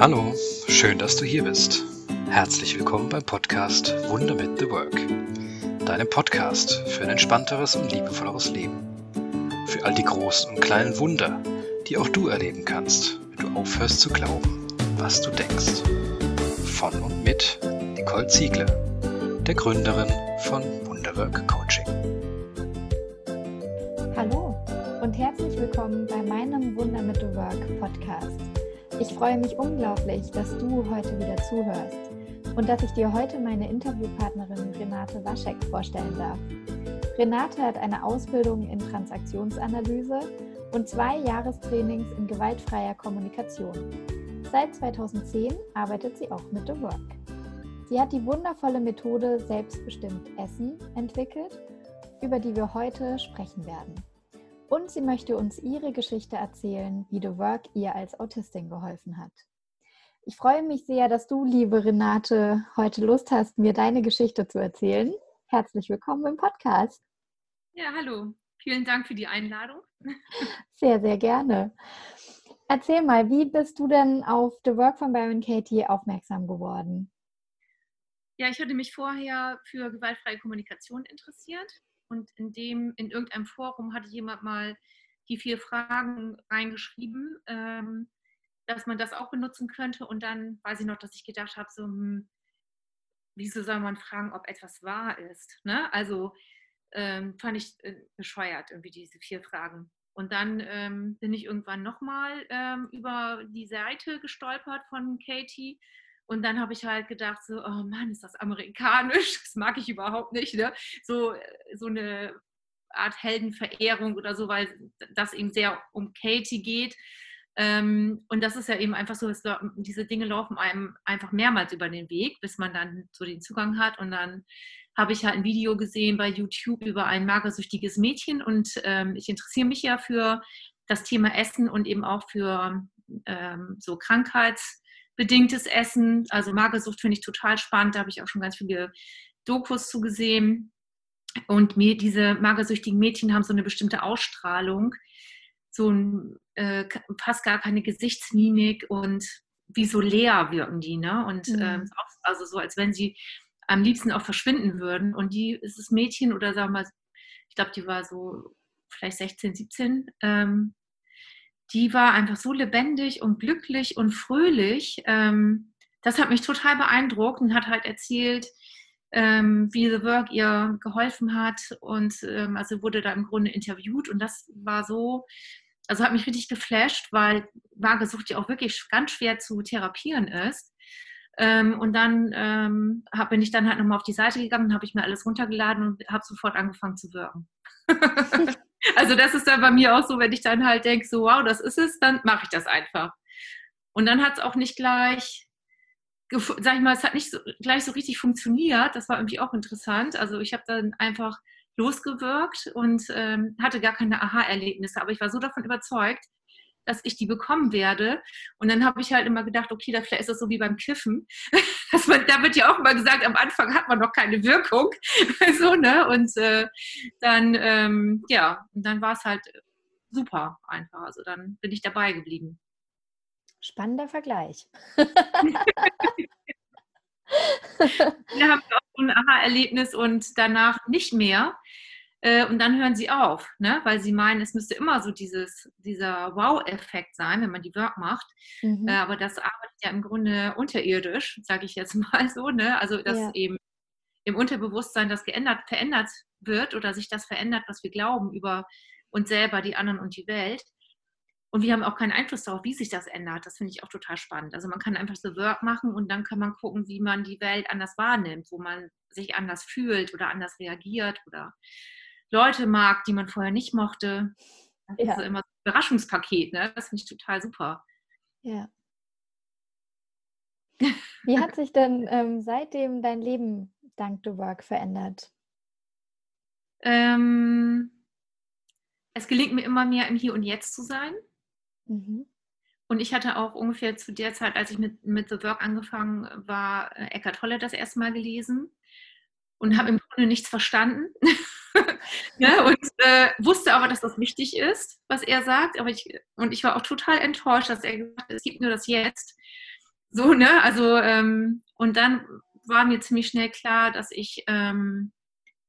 Hallo, schön, dass du hier bist. Herzlich willkommen beim Podcast Wunder mit The Work. Deinem Podcast für ein entspannteres und liebevolleres Leben. Für all die großen und kleinen Wunder, die auch du erleben kannst, wenn du aufhörst zu glauben, was du denkst. Von und mit Nicole Ziegler, der Gründerin von Wunderwork Coaching. Hallo und herzlich willkommen bei meinem Wunder mit The Work Podcast. Ich freue mich unglaublich, dass du heute wieder zuhörst und dass ich dir heute meine Interviewpartnerin Renate Waschek vorstellen darf. Renate hat eine Ausbildung in Transaktionsanalyse und zwei Jahrestrainings in gewaltfreier Kommunikation. Seit 2010 arbeitet sie auch mit The Work. Sie hat die wundervolle Methode Selbstbestimmt Essen entwickelt, über die wir heute sprechen werden. Und sie möchte uns ihre Geschichte erzählen, wie The Work ihr als Autistin geholfen hat. Ich freue mich sehr, dass du, liebe Renate, heute Lust hast, mir deine Geschichte zu erzählen. Herzlich willkommen im Podcast. Ja, hallo. Vielen Dank für die Einladung. Sehr, sehr gerne. Erzähl mal, wie bist du denn auf The Work von Baron Katie aufmerksam geworden? Ja, ich hatte mich vorher für gewaltfreie Kommunikation interessiert und in dem, in irgendeinem Forum hatte jemand mal die vier Fragen reingeschrieben, ähm, dass man das auch benutzen könnte. Und dann weiß ich noch, dass ich gedacht habe, so, hm, wieso soll man fragen, ob etwas wahr ist? Ne? Also ähm, fand ich äh, bescheuert, irgendwie diese vier Fragen. Und dann ähm, bin ich irgendwann nochmal ähm, über die Seite gestolpert von Katie und dann habe ich halt gedacht, so, oh Mann, ist das amerikanisch, das mag ich überhaupt nicht. Ne? So, so eine Art Heldenverehrung oder so, weil das eben sehr um Katie geht. Ähm, und das ist ja eben einfach so, dass diese Dinge laufen einem einfach mehrmals über den Weg, bis man dann so den Zugang hat. Und dann habe ich halt ein Video gesehen bei YouTube über ein magersüchtiges Mädchen und ähm, ich interessiere mich ja für das Thema Essen und eben auch für ähm, so Krankheits- bedingtes Essen. Also Magersucht finde ich total spannend. Da habe ich auch schon ganz viele Dokus zu gesehen. Und mir, diese magersüchtigen Mädchen haben so eine bestimmte Ausstrahlung, so ein, äh, fast gar keine Gesichtsmimik und wie so leer wirken die. Ne? Und mhm. ähm, also so, als wenn sie am liebsten auch verschwinden würden. Und die ist das Mädchen oder sagen wir mal, ich glaube, die war so vielleicht 16, 17, ähm, die war einfach so lebendig und glücklich und fröhlich. Ähm, das hat mich total beeindruckt und hat halt erzählt, ähm, wie The Work ihr geholfen hat. Und ähm, also wurde da im Grunde interviewt und das war so, also hat mich richtig geflasht, weil Magersucht ja auch wirklich ganz schwer zu therapieren ist. Und dann bin ich dann halt nochmal auf die Seite gegangen, habe ich mir alles runtergeladen und habe sofort angefangen zu wirken. Also das ist dann bei mir auch so, wenn ich dann halt denke, so wow, das ist es, dann mache ich das einfach. Und dann hat es auch nicht gleich, sag ich mal, es hat nicht so, gleich so richtig funktioniert. Das war irgendwie auch interessant. Also ich habe dann einfach losgewirkt und ähm, hatte gar keine Aha-Erlebnisse, aber ich war so davon überzeugt, dass ich die bekommen werde. Und dann habe ich halt immer gedacht, okay, da vielleicht ist das so wie beim Kiffen. Dass man, da wird ja auch immer gesagt, am Anfang hat man noch keine Wirkung. so, ne? Und äh, dann, ähm, ja, und dann war es halt super einfach. Also dann bin ich dabei geblieben. Spannender Vergleich. Wir haben auch ein Aha-Erlebnis und danach nicht mehr. Äh, und dann hören sie auf, ne? weil sie meinen, es müsste immer so dieses, dieser Wow-Effekt sein, wenn man die Work macht. Mhm. Äh, aber das arbeitet ja im Grunde unterirdisch, sage ich jetzt mal so. Ne? Also, dass ja. eben im Unterbewusstsein das geändert, verändert wird oder sich das verändert, was wir glauben über uns selber, die anderen und die Welt. Und wir haben auch keinen Einfluss darauf, wie sich das ändert. Das finde ich auch total spannend. Also man kann einfach so Work machen und dann kann man gucken, wie man die Welt anders wahrnimmt, wo man sich anders fühlt oder anders reagiert oder Leute mag, die man vorher nicht mochte. Das ja. ist immer so ein Überraschungspaket, ne? Das finde ich total super. Ja. Wie hat sich denn ähm, seitdem dein Leben dank The Work verändert? Ähm, es gelingt mir immer mehr im Hier und Jetzt zu sein. Mhm. Und ich hatte auch ungefähr zu der Zeit, als ich mit, mit The Work angefangen war, äh, Eckhart Tolle das erste Mal gelesen und habe im Grunde nichts verstanden. ja, und äh, wusste aber, dass das wichtig ist, was er sagt. Aber ich, und ich war auch total enttäuscht, dass er gesagt hat, es gibt nur das Jetzt. So, ne? Also, ähm, und dann war mir ziemlich schnell klar, dass ich, ähm,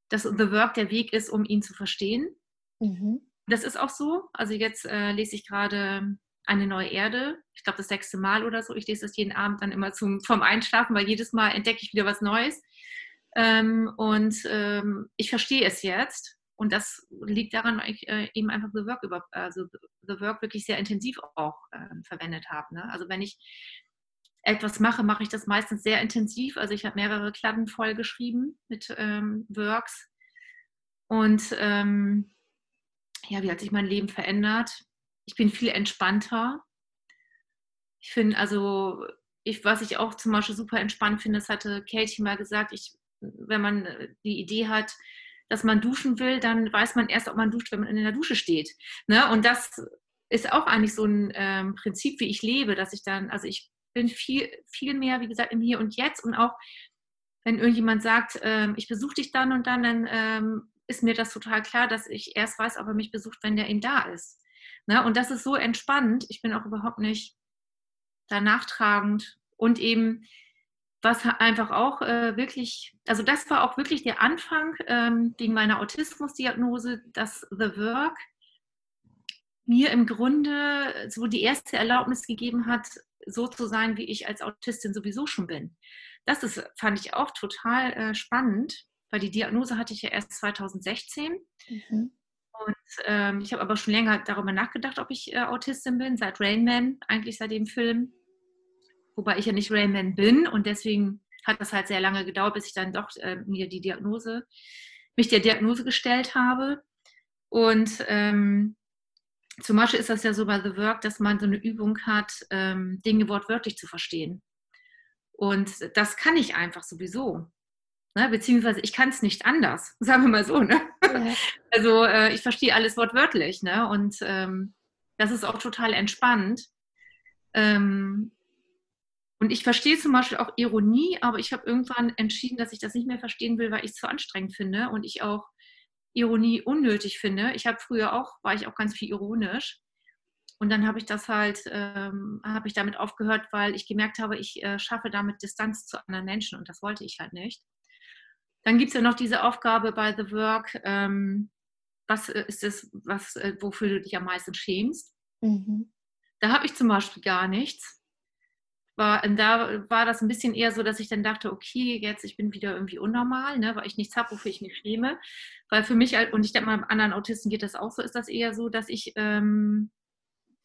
dass The Work der Weg ist, um ihn zu verstehen. Mhm. Das ist auch so. Also jetzt äh, lese ich gerade eine neue Erde. Ich glaube, das sechste Mal oder so. Ich lese das jeden Abend dann immer zum, vom Einschlafen, weil jedes Mal entdecke ich wieder was Neues. Ähm, und ähm, ich verstehe es jetzt. Und das liegt daran, weil ich äh, eben einfach The Work, über, also The Work wirklich sehr intensiv auch äh, verwendet habe. Ne? Also wenn ich etwas mache, mache ich das meistens sehr intensiv. Also ich habe mehrere Kladden voll geschrieben mit ähm, Works. Und ähm, ja, wie hat sich mein Leben verändert? Ich bin viel entspannter. Ich finde, also, ich, was ich auch zum Beispiel super entspannt finde, das hatte Katie mal gesagt, ich, wenn man die Idee hat, dass man duschen will, dann weiß man erst, ob man duscht, wenn man in der Dusche steht. Ne? Und das ist auch eigentlich so ein ähm, Prinzip, wie ich lebe, dass ich dann, also ich bin viel, viel mehr, wie gesagt, im Hier und Jetzt und auch, wenn irgendjemand sagt, ähm, ich besuche dich dann und dann, dann ähm, ist mir das total klar, dass ich erst weiß, ob er mich besucht, wenn der eben da ist. Ne? Und das ist so entspannt. Ich bin auch überhaupt nicht da nachtragend und eben was einfach auch äh, wirklich, also das war auch wirklich der Anfang ähm, wegen meiner Autismusdiagnose, dass The Work mir im Grunde so die erste Erlaubnis gegeben hat, so zu sein, wie ich als Autistin sowieso schon bin. Das ist, fand ich auch total äh, spannend, weil die Diagnose hatte ich ja erst 2016. Mhm. Und ähm, ich habe aber schon länger darüber nachgedacht, ob ich äh, Autistin bin, seit Rainman, eigentlich seit dem Film. Wobei ich ja nicht Rainman bin und deswegen hat das halt sehr lange gedauert, bis ich dann doch äh, mir die Diagnose, mich der Diagnose gestellt habe. Und ähm, zum Beispiel ist das ja so bei The Work, dass man so eine Übung hat, ähm, Dinge wortwörtlich zu verstehen. Und das kann ich einfach sowieso. Ne? Beziehungsweise ich kann es nicht anders, sagen wir mal so. Ne? Ja. Also äh, ich verstehe alles wortwörtlich. Ne? Und ähm, das ist auch total entspannt. Ähm, und ich verstehe zum Beispiel auch Ironie, aber ich habe irgendwann entschieden, dass ich das nicht mehr verstehen will, weil ich es zu anstrengend finde und ich auch Ironie unnötig finde. Ich habe früher auch, war ich auch ganz viel ironisch. Und dann habe ich das halt, ähm, habe ich damit aufgehört, weil ich gemerkt habe, ich äh, schaffe damit Distanz zu anderen Menschen und das wollte ich halt nicht. Dann gibt es ja noch diese Aufgabe bei The Work, ähm, was äh, ist es, was, äh, wofür du dich am meisten schämst? Mhm. Da habe ich zum Beispiel gar nichts. War, da war das ein bisschen eher so, dass ich dann dachte, okay, jetzt ich bin wieder irgendwie unnormal, ne, weil ich nichts habe, wofür ich mich schäme. Weil für mich, und ich denke mal, anderen Autisten geht das auch so, ist das eher so, dass ich ähm,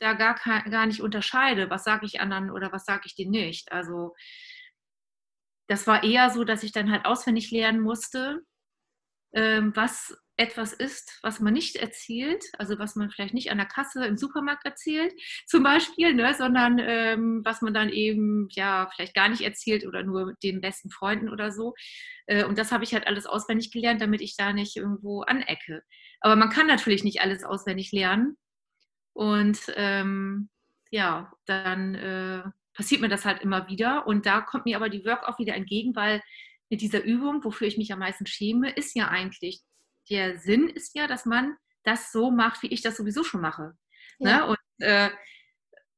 da gar, gar nicht unterscheide, was sage ich anderen oder was sage ich denen nicht. Also das war eher so, dass ich dann halt auswendig lernen musste, ähm, was etwas ist, was man nicht erzählt, also was man vielleicht nicht an der Kasse im Supermarkt erzählt, zum Beispiel, ne, sondern ähm, was man dann eben ja vielleicht gar nicht erzählt oder nur den besten Freunden oder so. Äh, und das habe ich halt alles auswendig gelernt, damit ich da nicht irgendwo anecke. Aber man kann natürlich nicht alles auswendig lernen. Und ähm, ja, dann äh, passiert mir das halt immer wieder. Und da kommt mir aber die Work auch wieder entgegen, weil mit dieser Übung, wofür ich mich am meisten schäme, ist ja eigentlich, der Sinn ist ja, dass man das so macht, wie ich das sowieso schon mache. Ne? Ja. Ne? Und äh,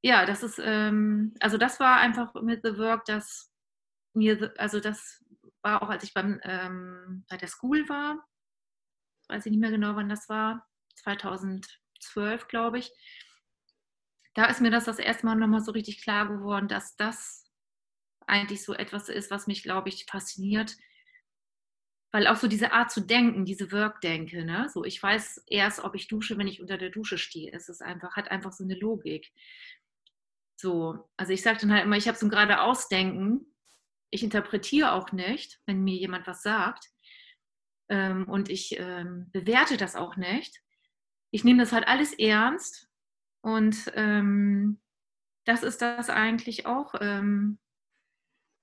ja, das ist, ähm, also das war einfach mit The Work, dass mir, also das war auch, als ich beim, ähm, bei der School war, weiß ich nicht mehr genau, wann das war, 2012, glaube ich, da ist mir das das erste Mal nochmal so richtig klar geworden, dass das eigentlich so etwas ist, was mich, glaube ich, fasziniert. Weil auch so diese Art zu denken, diese Work-Denke, ne? so ich weiß erst, ob ich dusche, wenn ich unter der Dusche stehe. Es ist einfach, hat einfach so eine Logik. So, also ich sage dann halt immer, ich habe so ein geradeaus-Denken. Ich interpretiere auch nicht, wenn mir jemand was sagt. Ähm, und ich ähm, bewerte das auch nicht. Ich nehme das halt alles ernst und ähm, das ist das eigentlich auch, ähm,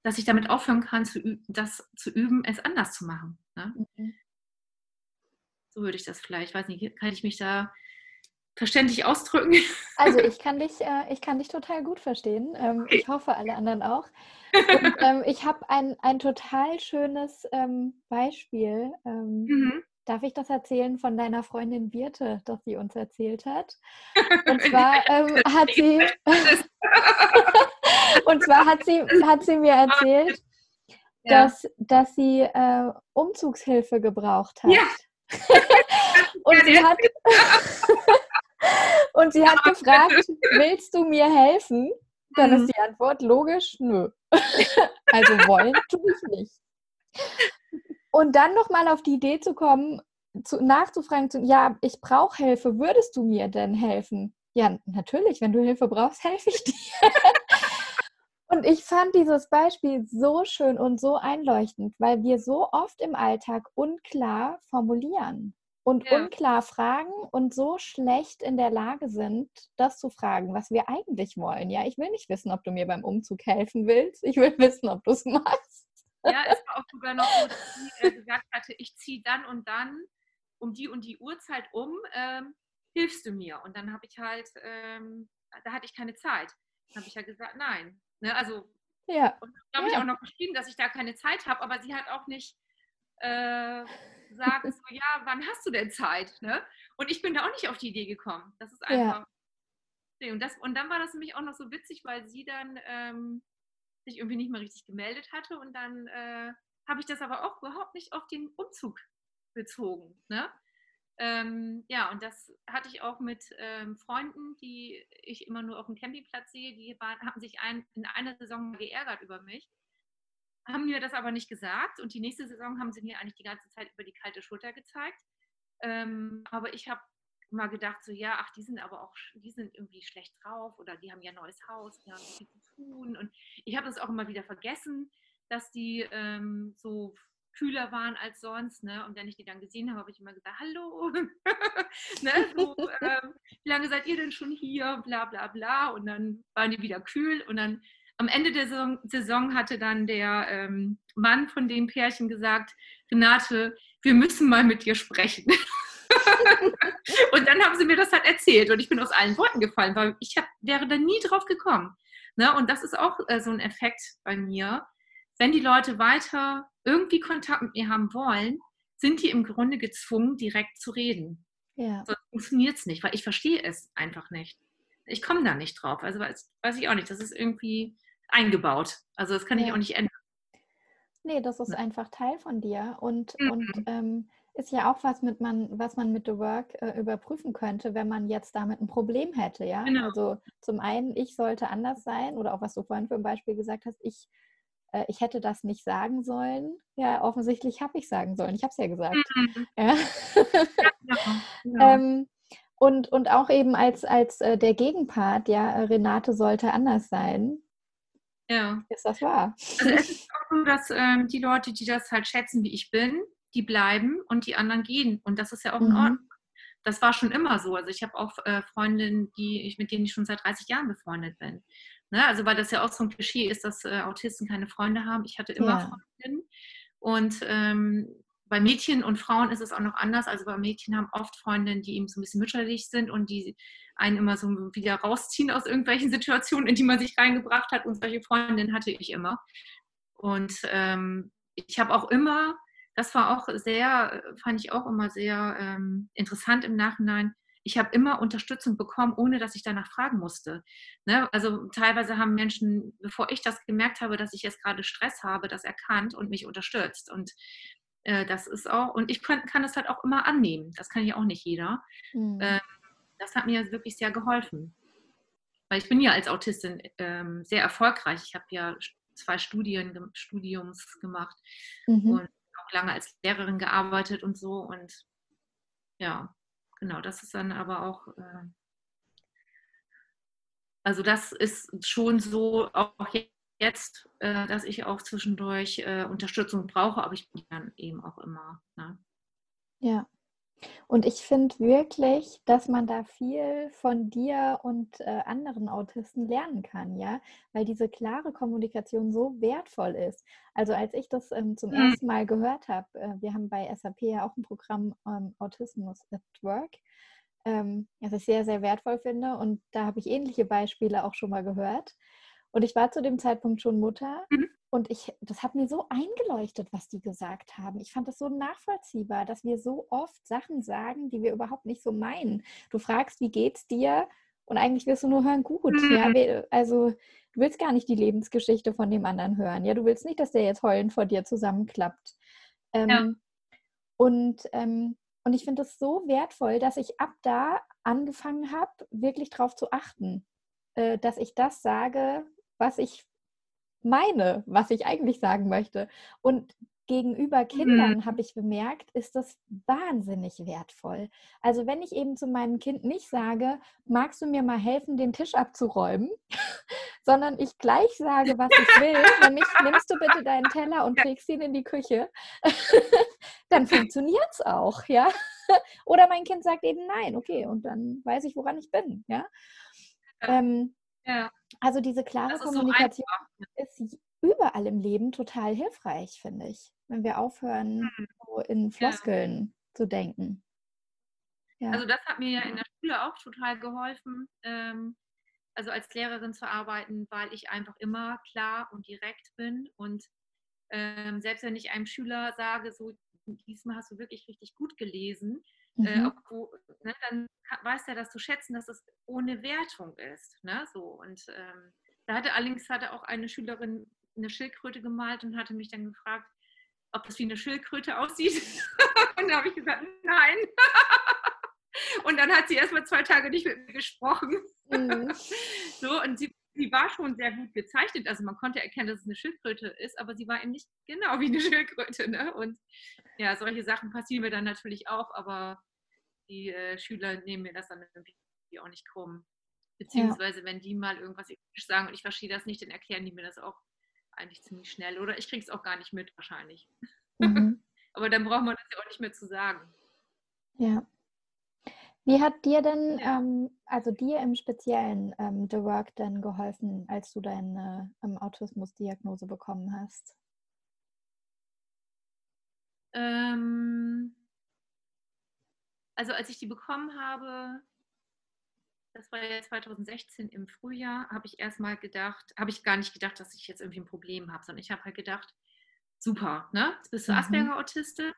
dass ich damit aufhören kann, zu das zu üben, es anders zu machen. Ne? Mhm. So würde ich das vielleicht, weiß nicht, kann ich mich da verständlich ausdrücken? Also ich kann dich, äh, ich kann dich total gut verstehen. Ähm, okay. Ich hoffe, alle anderen auch. Und ähm, ich habe ein, ein total schönes ähm, Beispiel. Ähm, mhm. Darf ich das erzählen von deiner Freundin Birte, das sie uns erzählt hat? Und zwar ähm, hat sie, Und zwar hat sie, hat sie mir erzählt, ja. dass, dass sie äh, Umzugshilfe gebraucht hat. Ja. und, sie hat und sie hat gefragt, willst du mir helfen? Dann ist mhm. die Antwort logisch, nö. also wollen tue ich nicht. Und dann nochmal auf die Idee zu kommen, zu, nachzufragen, zu, ja, ich brauche Hilfe, würdest du mir denn helfen? Ja, natürlich, wenn du Hilfe brauchst, helfe ich dir. Und ich fand dieses Beispiel so schön und so einleuchtend, weil wir so oft im Alltag unklar formulieren und ja. unklar fragen und so schlecht in der Lage sind, das zu fragen, was wir eigentlich wollen. Ja, ich will nicht wissen, ob du mir beim Umzug helfen willst. Ich will wissen, ob du es machst. Ja, es war auch sogar noch so, dass sie äh, gesagt hatte, ich ziehe dann und dann um die und die Uhrzeit um, ähm, hilfst du mir? Und dann habe ich halt, ähm, da hatte ich keine Zeit. Dann habe ich ja gesagt, nein. Ne, also, ja. und da habe ja. ich auch noch geschrieben, dass ich da keine Zeit habe, aber sie hat auch nicht äh, sagen, so, ja, wann hast du denn Zeit? Ne? Und ich bin da auch nicht auf die Idee gekommen. Das ist einfach. Ja. Und, das, und dann war das nämlich auch noch so witzig, weil sie dann ähm, sich irgendwie nicht mehr richtig gemeldet hatte. Und dann äh, habe ich das aber auch überhaupt nicht auf den Umzug bezogen. Ne? Ähm, ja, und das hatte ich auch mit ähm, Freunden, die ich immer nur auf dem Campingplatz sehe, die waren, haben sich ein, in einer Saison geärgert über mich haben mir das aber nicht gesagt und die nächste Saison haben sie mir eigentlich die ganze Zeit über die kalte Schulter gezeigt. Ähm, aber ich habe mal gedacht, so ja, ach, die sind aber auch, die sind irgendwie schlecht drauf oder die haben ja ein neues Haus, die haben viel zu tun. Und ich habe das auch immer wieder vergessen, dass die ähm, so kühler waren als sonst. Ne? Und wenn ich die dann gesehen habe, habe ich immer gesagt, hallo, ne? so, ähm, wie lange seid ihr denn schon hier? Bla bla bla. Und dann waren die wieder kühl und dann am Ende der Saison, Saison hatte dann der ähm, Mann von dem Pärchen gesagt, Renate, wir müssen mal mit dir sprechen. und dann haben sie mir das halt erzählt und ich bin aus allen Worten gefallen, weil ich hab, wäre da nie drauf gekommen. Ne? Und das ist auch äh, so ein Effekt bei mir. Wenn die Leute weiter irgendwie Kontakt mit mir haben wollen, sind die im Grunde gezwungen, direkt zu reden. Ja. Sonst funktioniert es nicht, weil ich verstehe es einfach nicht. Ich komme da nicht drauf. Also weiß, weiß ich auch nicht. Das ist irgendwie, eingebaut. Also das kann ja. ich auch nicht ändern. Nee, das ist einfach Teil von dir und, mhm. und ähm, ist ja auch was, mit man, was man mit The Work äh, überprüfen könnte, wenn man jetzt damit ein Problem hätte. Ja? Genau. Also zum einen, ich sollte anders sein oder auch was du vorhin für ein Beispiel gesagt hast, ich, äh, ich hätte das nicht sagen sollen. Ja, offensichtlich habe ich sagen sollen. Ich habe es ja gesagt. Mhm. Ja. ja, genau. genau. ähm, und, und auch eben als, als äh, der Gegenpart, ja, Renate sollte anders sein. Ja. Ist das wahr? Also es ist auch so, dass ähm, die Leute, die das halt schätzen, wie ich bin, die bleiben und die anderen gehen. Und das ist ja auch in mhm. Ordnung. Das war schon immer so. Also ich habe auch äh, Freundinnen, die ich, mit denen ich schon seit 30 Jahren befreundet bin. Ne? Also weil das ja auch so ein Klischee ist, dass äh, Autisten keine Freunde haben. Ich hatte immer ja. Freundinnen. Und ähm, bei Mädchen und Frauen ist es auch noch anders. Also bei Mädchen haben oft Freundinnen, die eben so ein bisschen mütterlich sind und die einen immer so wieder rausziehen aus irgendwelchen Situationen, in die man sich reingebracht hat. Und solche Freundinnen hatte ich immer. Und ähm, ich habe auch immer, das war auch sehr, fand ich auch immer sehr ähm, interessant im Nachhinein, ich habe immer Unterstützung bekommen, ohne dass ich danach fragen musste. Ne? Also teilweise haben Menschen, bevor ich das gemerkt habe, dass ich jetzt gerade Stress habe, das erkannt und mich unterstützt. Und äh, das ist auch, und ich kann, kann es halt auch immer annehmen. Das kann ja auch nicht jeder. Mhm. Ähm, das hat mir wirklich sehr geholfen. Weil ich bin ja als Autistin ähm, sehr erfolgreich. Ich habe ja zwei Studien, Studiums gemacht mhm. und auch lange als Lehrerin gearbeitet und so. Und ja, genau, das ist dann aber auch, äh, also das ist schon so, auch jetzt, äh, dass ich auch zwischendurch äh, Unterstützung brauche, aber ich bin dann eben auch immer. Ne? Ja. Und ich finde wirklich, dass man da viel von dir und äh, anderen Autisten lernen kann, ja, weil diese klare Kommunikation so wertvoll ist. Also als ich das ähm, zum mhm. ersten Mal gehört habe, äh, wir haben bei SAP ja auch ein Programm ähm, Autismus at Work, ähm, das ich sehr, sehr wertvoll finde. Und da habe ich ähnliche Beispiele auch schon mal gehört. Und ich war zu dem Zeitpunkt schon Mutter mhm. und ich, das hat mir so eingeleuchtet, was die gesagt haben. Ich fand das so nachvollziehbar, dass wir so oft Sachen sagen, die wir überhaupt nicht so meinen. Du fragst, wie geht's dir? Und eigentlich wirst du nur hören, gut, ja, Mhm. also du willst gar nicht die Lebensgeschichte von dem anderen hören. Ja, du willst nicht, dass der jetzt heulend vor dir zusammenklappt. Ja. Ähm, und, ähm, und ich finde es so wertvoll, dass ich ab da angefangen habe, wirklich darauf zu achten, äh, dass ich das sage, was ich meine, was ich eigentlich sagen möchte. Und gegenüber Mhm. Kindern habe ich bemerkt, ist das wahnsinnig wertvoll. Also wenn ich eben zu meinem Kind nicht sage, magst du mir mal helfen, den Tisch abzuräumen, sondern ich gleich sage, was ich will, nämlich nimmst du bitte deinen Teller und trägst ihn in die Küche, dann funktioniert es auch, ja. Oder mein Kind sagt eben nein, okay, und dann weiß ich, woran ich bin, ja. Ja. Ähm, Ja, also diese klare ist so Kommunikation einfach. ist überall im Leben total hilfreich, finde ich, wenn wir aufhören, Mhm. so in Floskeln zu denken. Ja. Also das hat mir ja in der Schule auch total geholfen, ähm, also als Lehrerin zu arbeiten, weil ich einfach immer klar und direkt bin und ähm, selbst wenn ich einem Schüler sage, so diesmal hast du wirklich richtig gut gelesen, äh, Mhm. obwohl, ne, dann weiß er das zu schätzen, dass es ohne Wertung ist. Ne? So, und ähm, da hatte allerdings hatte auch eine Schülerin eine Schildkröte gemalt und hatte mich dann gefragt, ob das wie eine Schildkröte aussieht. und da habe ich gesagt, nein. und dann hat sie erst mal zwei Tage nicht mit mir gesprochen. Mhm. So, und sie, sie war schon sehr gut gezeichnet. Also man konnte erkennen, dass es eine Schildkröte ist, aber sie war eben nicht genau wie eine Schildkröte. Ne? Und ja, solche Sachen passieren mir dann natürlich auch, aber die äh, Schüler nehmen mir das dann irgendwie auch nicht krumm. Beziehungsweise, wenn die mal irgendwas sagen und ich verstehe das nicht, dann erklären die mir das auch eigentlich ziemlich schnell. Oder ich kriege es auch gar nicht mit, wahrscheinlich. Mhm. Aber dann braucht man das ja auch nicht mehr zu sagen. Ja. Wie hat dir denn, ähm, also dir im Speziellen, ähm, The Work denn geholfen, als du deine ähm, Autismusdiagnose bekommen hast? Ähm, also als ich die bekommen habe, das war ja 2016 im Frühjahr, habe ich erstmal gedacht, habe ich gar nicht gedacht, dass ich jetzt irgendwie ein Problem habe, sondern ich habe halt gedacht, super, ne? Jetzt bist du Mhm. Asperger-Autistin,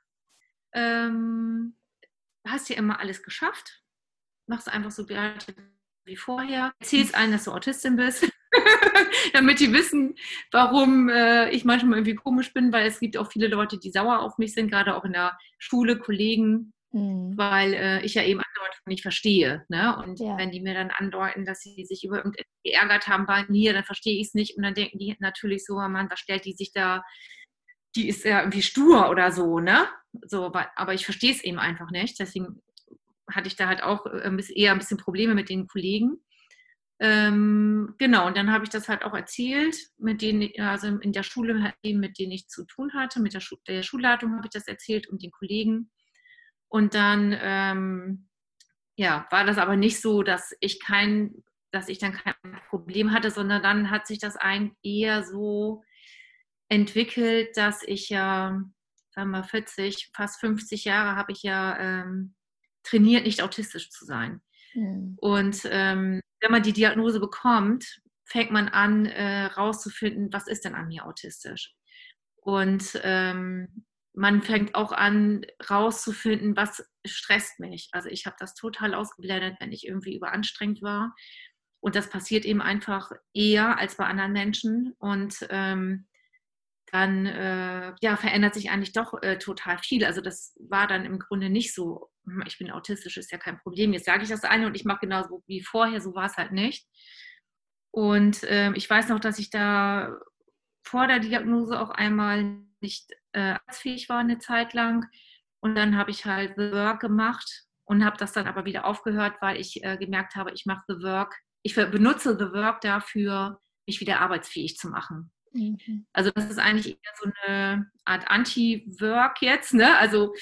ähm, hast ja immer alles geschafft, machst einfach so wie vorher, erzählst allen, dass du Autistin bist, damit die wissen, warum äh, ich manchmal irgendwie komisch bin, weil es gibt auch viele Leute, die sauer auf mich sind, gerade auch in der Schule, Kollegen, Mhm. weil äh, ich ja eben Andeutung nicht verstehe. Ne? Und Ja. wenn die mir dann andeuten, dass sie sich über irgendetwas geärgert haben bei mir, dann verstehe ich es nicht und dann denken die natürlich so, oh Mann, was stellt die sich da, die ist ja irgendwie stur oder so, ne? So, aber ich verstehe es eben einfach nicht. Deswegen hatte ich da halt auch äh, eher ein bisschen Probleme mit den Kollegen. Ähm, genau, und dann habe ich das halt auch erzählt, mit denen, also in der Schule, mit denen ich zu tun hatte, mit der, Schu der Schulleitung habe ich das erzählt und den Kollegen. Und dann, ähm, ja, war das aber nicht so, dass ich kein, dass ich dann kein Problem hatte, sondern dann hat sich das ein eher so entwickelt, dass ich ja, sagen wir mal 40, fast 50 Jahre habe ich ja ähm, trainiert, nicht autistisch zu sein. Mhm. Und ähm, wenn man die Diagnose bekommt, fängt man an, äh, rauszufinden, was ist denn an mir autistisch. Und ähm, man fängt auch an, rauszufinden, was stresst mich. Also ich habe das total ausgeblendet, wenn ich irgendwie überanstrengt war. Und das passiert eben einfach eher als bei anderen Menschen. Und ähm, dann äh, ja, verändert sich eigentlich doch äh, total viel. Also das war dann im Grunde nicht so, hm, ich bin autistisch, ist ja kein Problem. Jetzt sage ich das eine und ich mache genauso wie vorher, so war es halt nicht. Und ähm, ich weiß noch, dass ich da vor der Diagnose auch einmal nicht äh, arbeitsfähig war eine Zeit lang. Und dann habe ich halt The Work gemacht und habe das dann aber wieder aufgehört, weil ich äh, gemerkt habe, ich mache The Work, ich benutze The Work dafür, mich wieder arbeitsfähig zu machen. Mhm. Also das ist eigentlich eher so eine Art Anti-Work jetzt. Ne? Also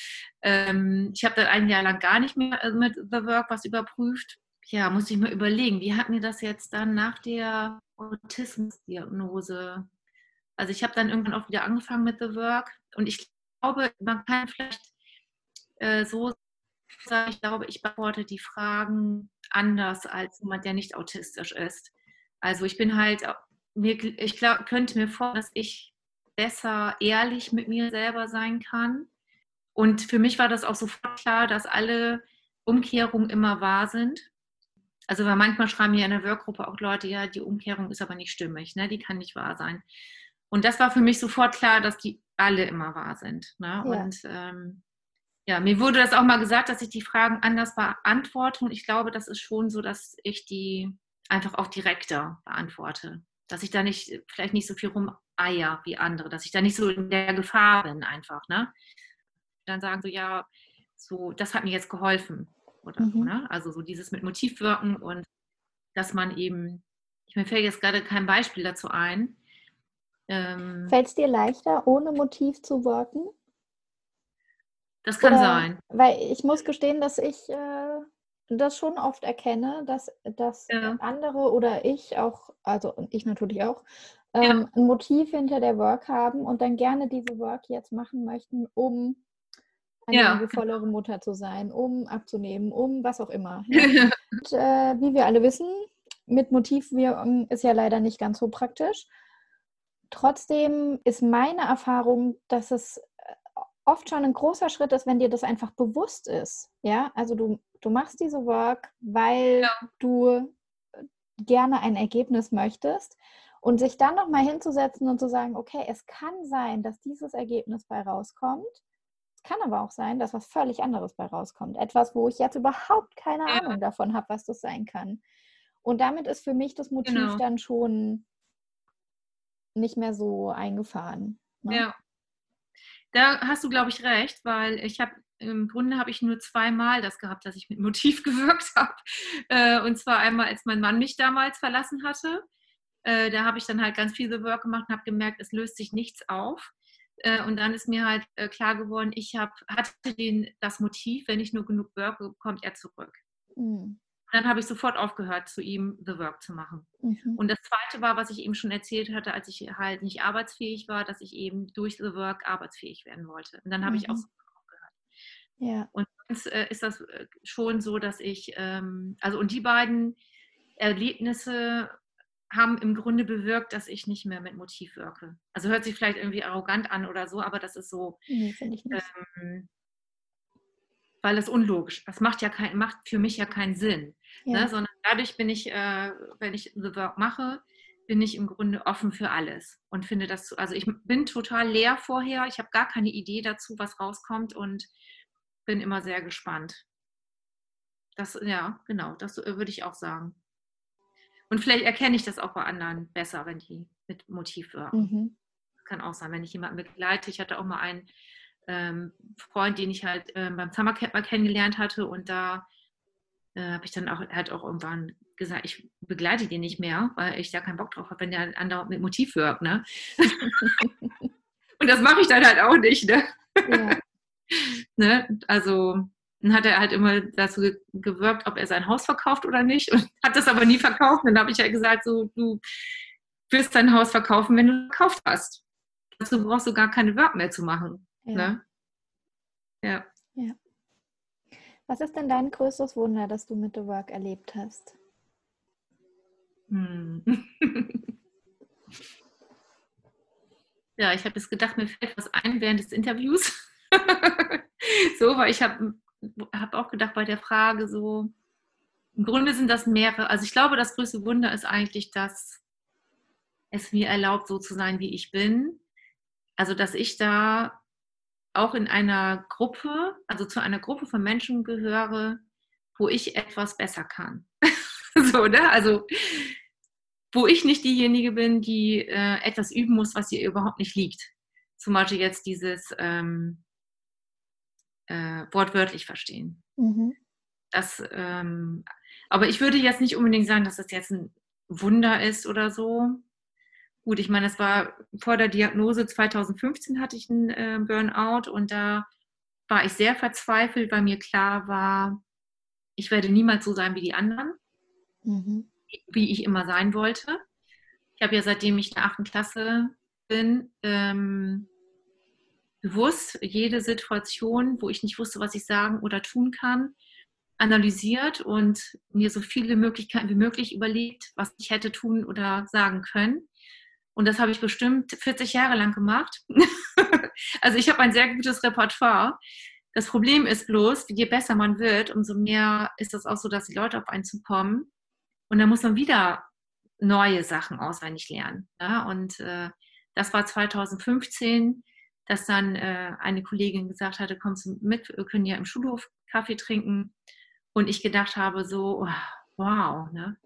ähm, ich habe dann ein Jahr lang gar nicht mehr äh, mit The Work was überprüft. Ja, muss ich mal überlegen, wie hat mir das jetzt dann nach der Autismusdiagnose? Also ich habe dann irgendwann auch wieder angefangen mit The Work und ich glaube, man kann vielleicht äh, so sagen, ich glaube, ich beantworte die Fragen anders als jemand, der nicht autistisch ist. Also ich bin halt mir, ich glaub, könnte mir vorstellen, dass ich besser ehrlich mit mir selber sein kann. Und für mich war das auch sofort klar, dass alle Umkehrungen immer wahr sind. Also weil manchmal schreiben ja in der Workgruppe auch Leute, ja, die Umkehrung ist aber nicht stimmig, ne? die kann nicht wahr sein. Und das war für mich sofort klar, dass die alle immer wahr sind. Ne? Ja. Und ähm, ja, mir wurde das auch mal gesagt, dass ich die Fragen anders beantworte. Und ich glaube, das ist schon so, dass ich die einfach auch direkter beantworte. Dass ich da nicht, vielleicht nicht so viel rumeier wie andere, dass ich da nicht so in der Gefahr bin einfach. Ne? Dann sagen so, ja, so, das hat mir jetzt geholfen. Oder mhm. so, ne? Also so dieses mit Motivwirken und dass man eben, ich mir fällt jetzt gerade kein Beispiel dazu ein. Ähm, Fällt es dir leichter, ohne Motiv zu wirken? Das kann Oder, sein. Weil ich muss gestehen, dass ich äh, das schon oft erkenne, dass, dass ja. andere oder ich auch, also ich natürlich auch, ähm, ja. ein Motiv hinter der Work haben und dann gerne diese Work jetzt machen möchten, um eine ja. liebevollere Mutter zu sein, um abzunehmen, um was auch immer. Ja. und, äh, wie wir alle wissen, mit Motivwirkung ist ja leider nicht ganz so praktisch. Trotzdem ist meine Erfahrung, dass es oft schon ein großer Schritt ist, wenn dir das einfach bewusst ist. Ja, also du, du machst diese Work, weil ja. du gerne ein Ergebnis möchtest und sich dann nochmal hinzusetzen und zu sagen, okay, es kann sein, dass dieses Ergebnis bei rauskommt. Es kann aber auch sein, dass was völlig anderes bei rauskommt. Etwas, wo ich jetzt überhaupt keine ja. Ahnung davon habe, was das sein kann. Und damit ist für mich das Motiv genau. dann schon nicht mehr so eingefahren. Ne? Ja. Da hast du, glaube ich, recht, weil ich habe im Grunde habe ich nur zweimal das gehabt, dass ich mit Motiv gewirkt habe. Äh, und zwar einmal, als mein Mann mich damals verlassen hatte. Äh, da habe ich dann halt ganz viel The Work gemacht und habe gemerkt, es löst sich nichts auf. Äh, und dann ist mir halt klar geworden, ich hab, hatte den, das Motiv, wenn ich nur genug wirke, kommt er zurück. Mhm dann habe ich sofort aufgehört, zu ihm The Work zu machen. Mhm. Und das Zweite war, was ich eben schon erzählt hatte, als ich halt nicht arbeitsfähig war, dass ich eben durch The Work arbeitsfähig werden wollte. Und dann habe mhm. ich auch mhm. sofort aufgehört. Ja. Und sonst äh, ist das äh, schon so, dass ich, ähm, also und die beiden Erlebnisse haben im Grunde bewirkt, dass ich nicht mehr mit Motiv wirke. Also hört sich vielleicht irgendwie arrogant an oder so, aber das ist so. Nee, finde ich nicht. Ähm, weil das unlogisch. Das macht ja kein, macht für mich ja keinen Sinn. Ja. Ne? Sondern dadurch bin ich, äh, wenn ich The Work mache, bin ich im Grunde offen für alles und finde das, also ich bin total leer vorher, ich habe gar keine Idee dazu, was rauskommt und bin immer sehr gespannt. Das, ja, genau, das würde ich auch sagen. Und vielleicht erkenne ich das auch bei anderen besser, wenn die mit Motiv wirken. Mhm. Kann auch sein, wenn ich jemanden begleite. Ich hatte auch mal einen ähm, Freund, den ich halt ähm, beim Summercamp mal kennengelernt hatte und da äh, habe ich dann auch, halt auch irgendwann gesagt, ich begleite den nicht mehr, weil ich da keinen Bock drauf habe, wenn der andauernd mit Motiv wirkt, ne? und das mache ich dann halt auch nicht, ne? Ja. ne? Also dann hat er halt immer dazu gewirkt, ob er sein Haus verkauft oder nicht und hat das aber nie verkauft. Und dann habe ich ja gesagt, so, du wirst dein Haus verkaufen, wenn du verkauft hast. Dazu brauchst du gar keine Work mehr zu machen. Ja. Ne? ja. ja. Was ist denn dein größtes Wunder, das du mit The Work erlebt hast? Hm. ja, ich habe jetzt gedacht, mir fällt was ein während des Interviews. so, weil ich habe hab auch gedacht bei der Frage so, im Grunde sind das mehrere. Also ich glaube, das größte Wunder ist eigentlich, dass es mir erlaubt, so zu sein, wie ich bin. Also dass ich da auch in einer Gruppe, also zu einer Gruppe von Menschen gehöre, wo ich etwas besser kann. so, ne? Also, wo ich nicht diejenige bin, die äh, etwas üben muss, was ihr überhaupt nicht liegt. Zum Beispiel jetzt dieses ähm, äh, wortwörtlich verstehen. Mhm. Das, ähm, aber ich würde jetzt nicht unbedingt sagen, dass das jetzt ein Wunder ist oder so. Gut, ich meine, es war vor der Diagnose 2015 hatte ich einen äh, Burnout und da war ich sehr verzweifelt, weil mir klar war, ich werde niemals so sein wie die anderen, mhm. wie ich immer sein wollte. Ich habe ja seitdem ich in der achten Klasse bin, ähm, bewusst jede Situation, wo ich nicht wusste, was ich sagen oder tun kann, analysiert und mir so viele Möglichkeiten wie möglich überlegt, was ich hätte tun oder sagen können. Und das habe ich bestimmt 40 Jahre lang gemacht. also ich habe ein sehr gutes Repertoire. Das Problem ist bloß, je besser man wird, umso mehr ist es auch so, dass die Leute auf einen zukommen Und dann muss man wieder neue Sachen auswendig lernen. Ja? Und äh, das war 2015, dass dann äh, eine Kollegin gesagt hatte, kommst du mit, wir können ja im Schulhof Kaffee trinken. Und ich gedacht habe so, wow, ne?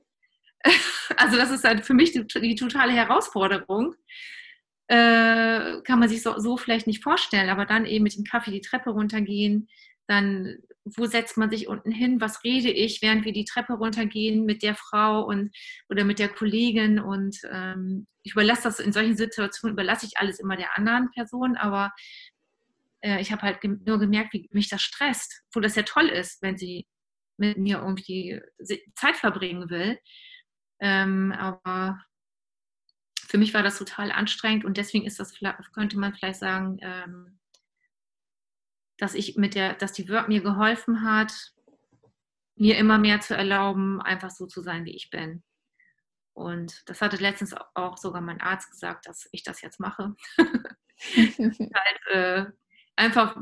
also das ist halt für mich die, die totale Herausforderung. Äh, kann man sich so, so vielleicht nicht vorstellen, aber dann eben mit dem Kaffee die Treppe runtergehen, dann wo setzt man sich unten hin, was rede ich, während wir die Treppe runtergehen mit der Frau und oder mit der Kollegin und ähm, ich überlasse das in solchen Situationen überlasse ich alles immer der anderen Person, aber äh, ich habe halt ge nur gemerkt, wie mich das stresst, wo das ja toll ist, wenn sie mit mir irgendwie Zeit verbringen will. Ähm, aber für mich war das total anstrengend und deswegen ist das, könnte man vielleicht sagen, ähm, dass ich mit der, dass die Work mir geholfen hat, mir immer mehr zu erlauben, einfach so zu sein, wie ich bin. Und das hatte letztens auch sogar mein Arzt gesagt, dass ich das jetzt mache. halt, äh, einfach,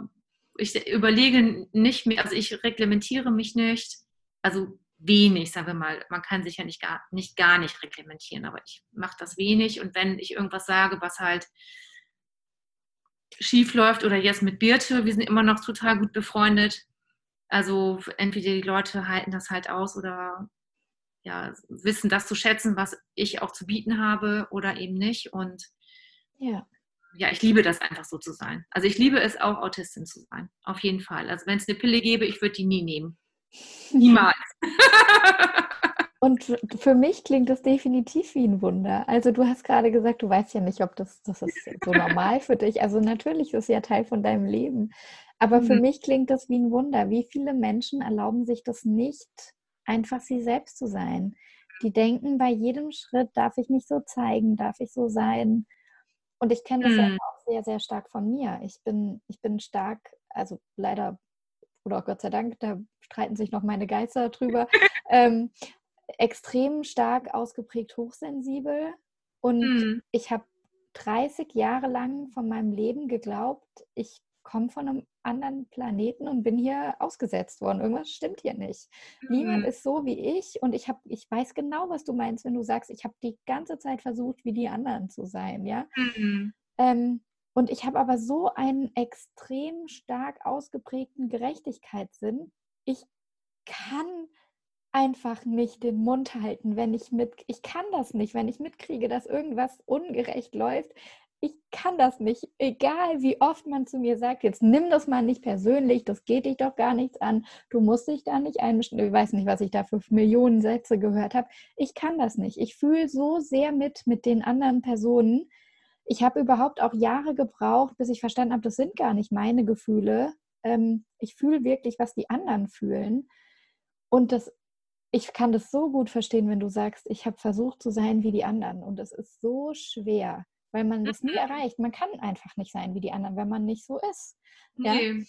ich überlege nicht mehr, also ich reglementiere mich nicht, also wenig, sagen wir mal. Man kann sich ja nicht gar nicht, gar nicht reglementieren, aber ich mache das wenig und wenn ich irgendwas sage, was halt schief läuft oder jetzt mit Birte, wir sind immer noch total gut befreundet. Also entweder die Leute halten das halt aus oder ja, wissen das zu schätzen, was ich auch zu bieten habe oder eben nicht. Und ja, ja ich liebe das einfach so zu sein. Also ich liebe es auch, Autistin zu sein. Auf jeden Fall. Also wenn es eine Pille gäbe, ich würde die nie nehmen. Niemals. Und für mich klingt das definitiv wie ein Wunder. Also du hast gerade gesagt, du weißt ja nicht, ob das, das ist so normal für dich. Also natürlich ist es ja Teil von deinem Leben. Aber für mhm. mich klingt das wie ein Wunder. Wie viele Menschen erlauben sich das nicht, einfach sie selbst zu sein? Die denken, bei jedem Schritt darf ich mich so zeigen, darf ich so sein. Und ich kenne das mhm. ja auch sehr, sehr stark von mir. Ich bin, ich bin stark, also leider oder auch Gott sei Dank, da streiten sich noch meine Geister drüber, ähm, extrem stark ausgeprägt hochsensibel. Und mhm. ich habe 30 Jahre lang von meinem Leben geglaubt, ich komme von einem anderen Planeten und bin hier ausgesetzt worden. Irgendwas stimmt hier nicht. Mhm. Niemand ist so wie ich und ich habe, ich weiß genau, was du meinst, wenn du sagst, ich habe die ganze Zeit versucht, wie die anderen zu sein, ja. Mhm. Ähm, und ich habe aber so einen extrem stark ausgeprägten Gerechtigkeitssinn. Ich kann einfach nicht den Mund halten, wenn ich mit, ich kann das nicht, wenn ich mitkriege, dass irgendwas ungerecht läuft. Ich kann das nicht, egal wie oft man zu mir sagt, jetzt nimm das mal nicht persönlich, das geht dich doch gar nichts an, du musst dich da nicht einmischen. Ich weiß nicht, was ich da für Millionen Sätze gehört habe. Ich kann das nicht. Ich fühle so sehr mit mit den anderen Personen ich habe überhaupt auch Jahre gebraucht, bis ich verstanden habe, das sind gar nicht meine Gefühle. Ähm, ich fühle wirklich, was die anderen fühlen. Und das, ich kann das so gut verstehen, wenn du sagst, ich habe versucht zu sein wie die anderen. Und es ist so schwer, weil man das nie mhm. erreicht. Man kann einfach nicht sein wie die anderen, wenn man nicht so ist. Ja? Nee.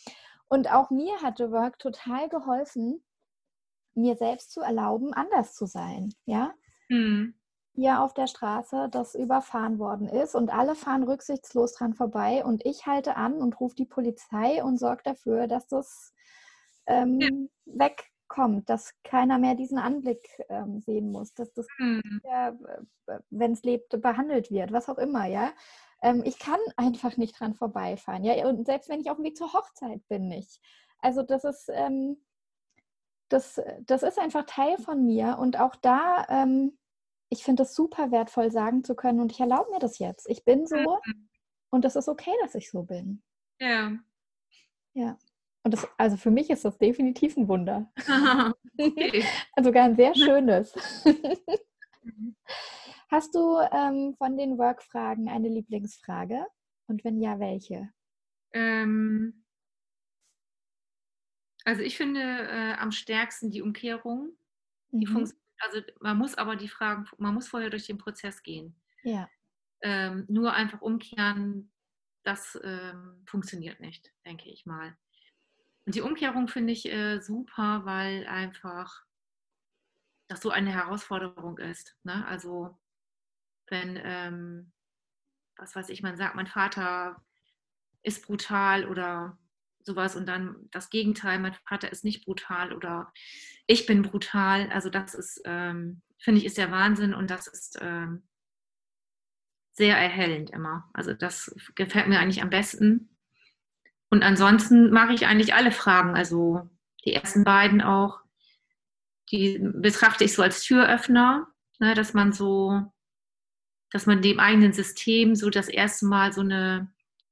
Und auch mir hat The Work total geholfen, mir selbst zu erlauben, anders zu sein. Ja. Mhm hier auf der Straße, das überfahren worden ist und alle fahren rücksichtslos dran vorbei und ich halte an und rufe die Polizei und sorge dafür, dass das ähm, ja. wegkommt, dass keiner mehr diesen Anblick ähm, sehen muss, dass das, mhm. ja, wenn es lebt, behandelt wird, was auch immer, ja. Ähm, ich kann einfach nicht dran vorbeifahren, ja, und selbst wenn ich auf dem Weg zur Hochzeit bin, nicht. Also das ist, ähm, das, das ist einfach Teil von mir und auch da ähm, ich finde es super wertvoll, sagen zu können, und ich erlaube mir das jetzt. Ich bin so mhm. und das ist okay, dass ich so bin. Ja. Ja. Und das, also für mich ist das definitiv ein Wunder. okay. also gar ein sehr schönes. Mhm. Hast du ähm, von den Work-Fragen eine Lieblingsfrage? Und wenn ja, welche? Ähm, also ich finde äh, am stärksten die Umkehrung. Die mhm. funktioniert also man muss aber die Fragen, man muss vorher durch den Prozess gehen. Ja. Ähm, nur einfach umkehren, das ähm, funktioniert nicht, denke ich mal. Und die Umkehrung finde ich äh, super, weil einfach das so eine Herausforderung ist. Ne? Also wenn, ähm, was weiß ich, man sagt, mein Vater ist brutal oder sowas und dann das Gegenteil, mein Vater ist nicht brutal oder ich bin brutal. Also das ist, ähm, finde ich, ist der Wahnsinn und das ist ähm, sehr erhellend immer. Also das gefällt mir eigentlich am besten. Und ansonsten mache ich eigentlich alle Fragen, also die ersten beiden auch, die betrachte ich so als Türöffner, ne, dass man so, dass man dem eigenen System so das erste Mal so eine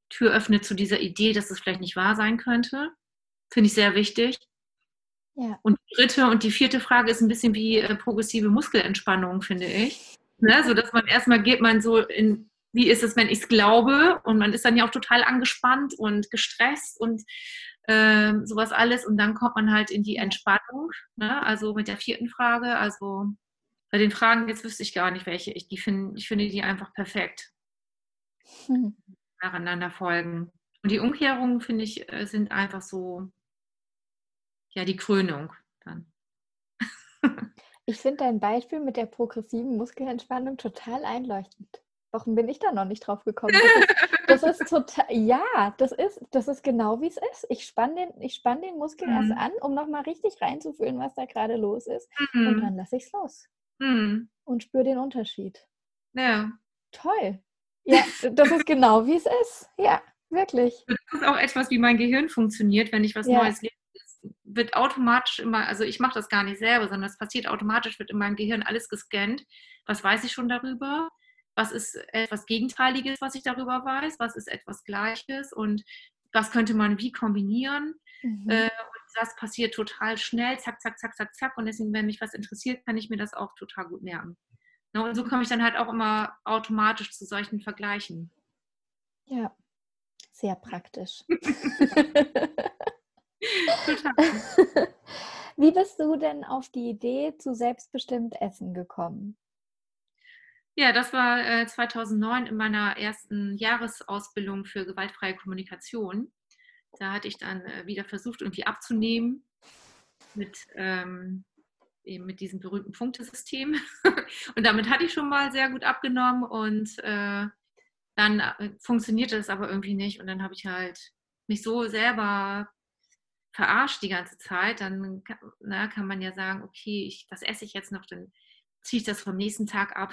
Tür öffnet zu dieser Idee, dass es vielleicht nicht wahr sein könnte. Finde ich sehr wichtig. Ja. Und die dritte und die vierte Frage ist ein bisschen wie äh, progressive Muskelentspannung, finde ich. Ne? So dass man erstmal geht man so in, wie ist es, wenn ich es glaube? Und man ist dann ja auch total angespannt und gestresst und äh, sowas alles. Und dann kommt man halt in die Entspannung. Ne? Also mit der vierten Frage. Also bei den Fragen, jetzt wüsste ich gar nicht, welche. Ich, die find, ich finde die einfach perfekt. Hm. Nacheinander folgen. Und die Umkehrungen, finde ich, äh, sind einfach so ja die Krönung dann. ich finde dein Beispiel mit der progressiven Muskelentspannung total einleuchtend. Warum bin ich da noch nicht drauf gekommen? Das ist, das ist total, ja, das ist, das ist genau wie es ist. Ich spanne den, spann den Muskel mhm. erst an, um nochmal richtig reinzufühlen, was da gerade los ist. Mhm. Und dann lasse ich es los. Mhm. Und spüre den Unterschied. Ja. Toll. Ja, das ist genau wie es ist. Ja, wirklich. Das ist auch etwas, wie mein Gehirn funktioniert, wenn ich was ja. Neues lese wird automatisch immer, also ich mache das gar nicht selber, sondern es passiert automatisch, wird in meinem Gehirn alles gescannt. Was weiß ich schon darüber? Was ist etwas Gegenteiliges, was ich darüber weiß? Was ist etwas Gleiches? Und was könnte man wie kombinieren? Mhm. Äh, das passiert total schnell, zack, zack, zack, zack, zack. Und deswegen, wenn mich was interessiert, kann ich mir das auch total gut merken. Ne, und so komme ich dann halt auch immer automatisch zu solchen Vergleichen. Ja, sehr praktisch. Wie bist du denn auf die Idee zu selbstbestimmt Essen gekommen? Ja, das war äh, 2009 in meiner ersten Jahresausbildung für gewaltfreie Kommunikation. Da hatte ich dann äh, wieder versucht, irgendwie abzunehmen mit, ähm, eben mit diesem berühmten Punktesystem. und damit hatte ich schon mal sehr gut abgenommen und äh, dann äh, funktionierte es aber irgendwie nicht. Und dann habe ich halt mich so selber verarscht die ganze Zeit, dann na, kann man ja sagen, okay, ich, das esse ich jetzt noch, dann ziehe ich das vom nächsten Tag ab.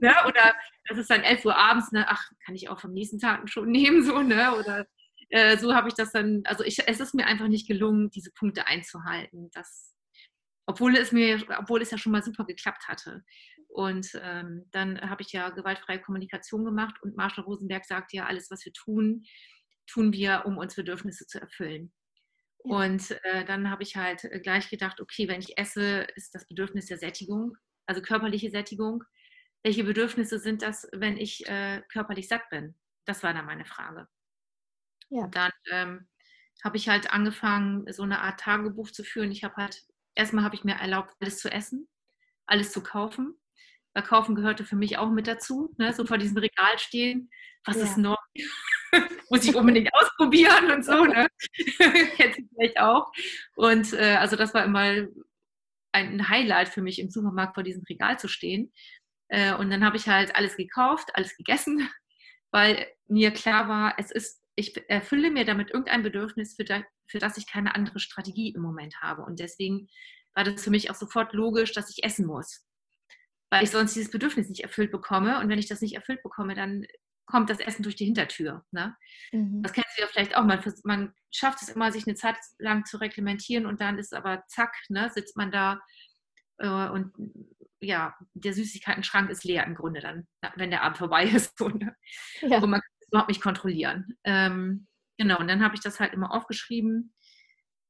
ja, oder das ist dann 11 Uhr abends, ne? ach, kann ich auch vom nächsten Tag schon nehmen, so, ne? Oder äh, so habe ich das dann, also ich, es ist mir einfach nicht gelungen, diese Punkte einzuhalten. Das, obwohl es mir, obwohl es ja schon mal super geklappt hatte. Und ähm, dann habe ich ja gewaltfreie Kommunikation gemacht und Marshall Rosenberg sagt ja, alles, was wir tun, tun wir, um uns Bedürfnisse zu erfüllen. Ja. Und äh, dann habe ich halt äh, gleich gedacht, okay, wenn ich esse, ist das Bedürfnis der Sättigung, also körperliche Sättigung. Welche Bedürfnisse sind das, wenn ich äh, körperlich satt bin? Das war dann meine Frage. Ja. dann ähm, habe ich halt angefangen, so eine Art Tagebuch zu führen. Ich habe halt, erstmal habe ich mir erlaubt, alles zu essen, alles zu kaufen. Weil kaufen gehörte für mich auch mit dazu, ne? so vor diesem Regal stehen. Was ja. ist neu? muss ich unbedingt ausprobieren und so. Ne? Ihr vielleicht auch. Und äh, also das war immer ein Highlight für mich, im Supermarkt vor diesem Regal zu stehen. Äh, und dann habe ich halt alles gekauft, alles gegessen, weil mir klar war, es ist, ich erfülle mir damit irgendein Bedürfnis, für, da, für das ich keine andere Strategie im Moment habe. Und deswegen war das für mich auch sofort logisch, dass ich essen muss weil ich sonst dieses Bedürfnis nicht erfüllt bekomme. Und wenn ich das nicht erfüllt bekomme, dann kommt das Essen durch die Hintertür. Ne? Mhm. Das kennst du ja vielleicht auch. Man, man, schafft es immer, sich eine Zeit lang zu reglementieren und dann ist aber zack, ne, sitzt man da äh, und ja, der Süßigkeiten-Schrank ist leer im Grunde dann, wenn der Abend vorbei ist. Und, ne? ja. und man überhaupt nicht kontrollieren. Ähm, genau, und dann habe ich das halt immer aufgeschrieben,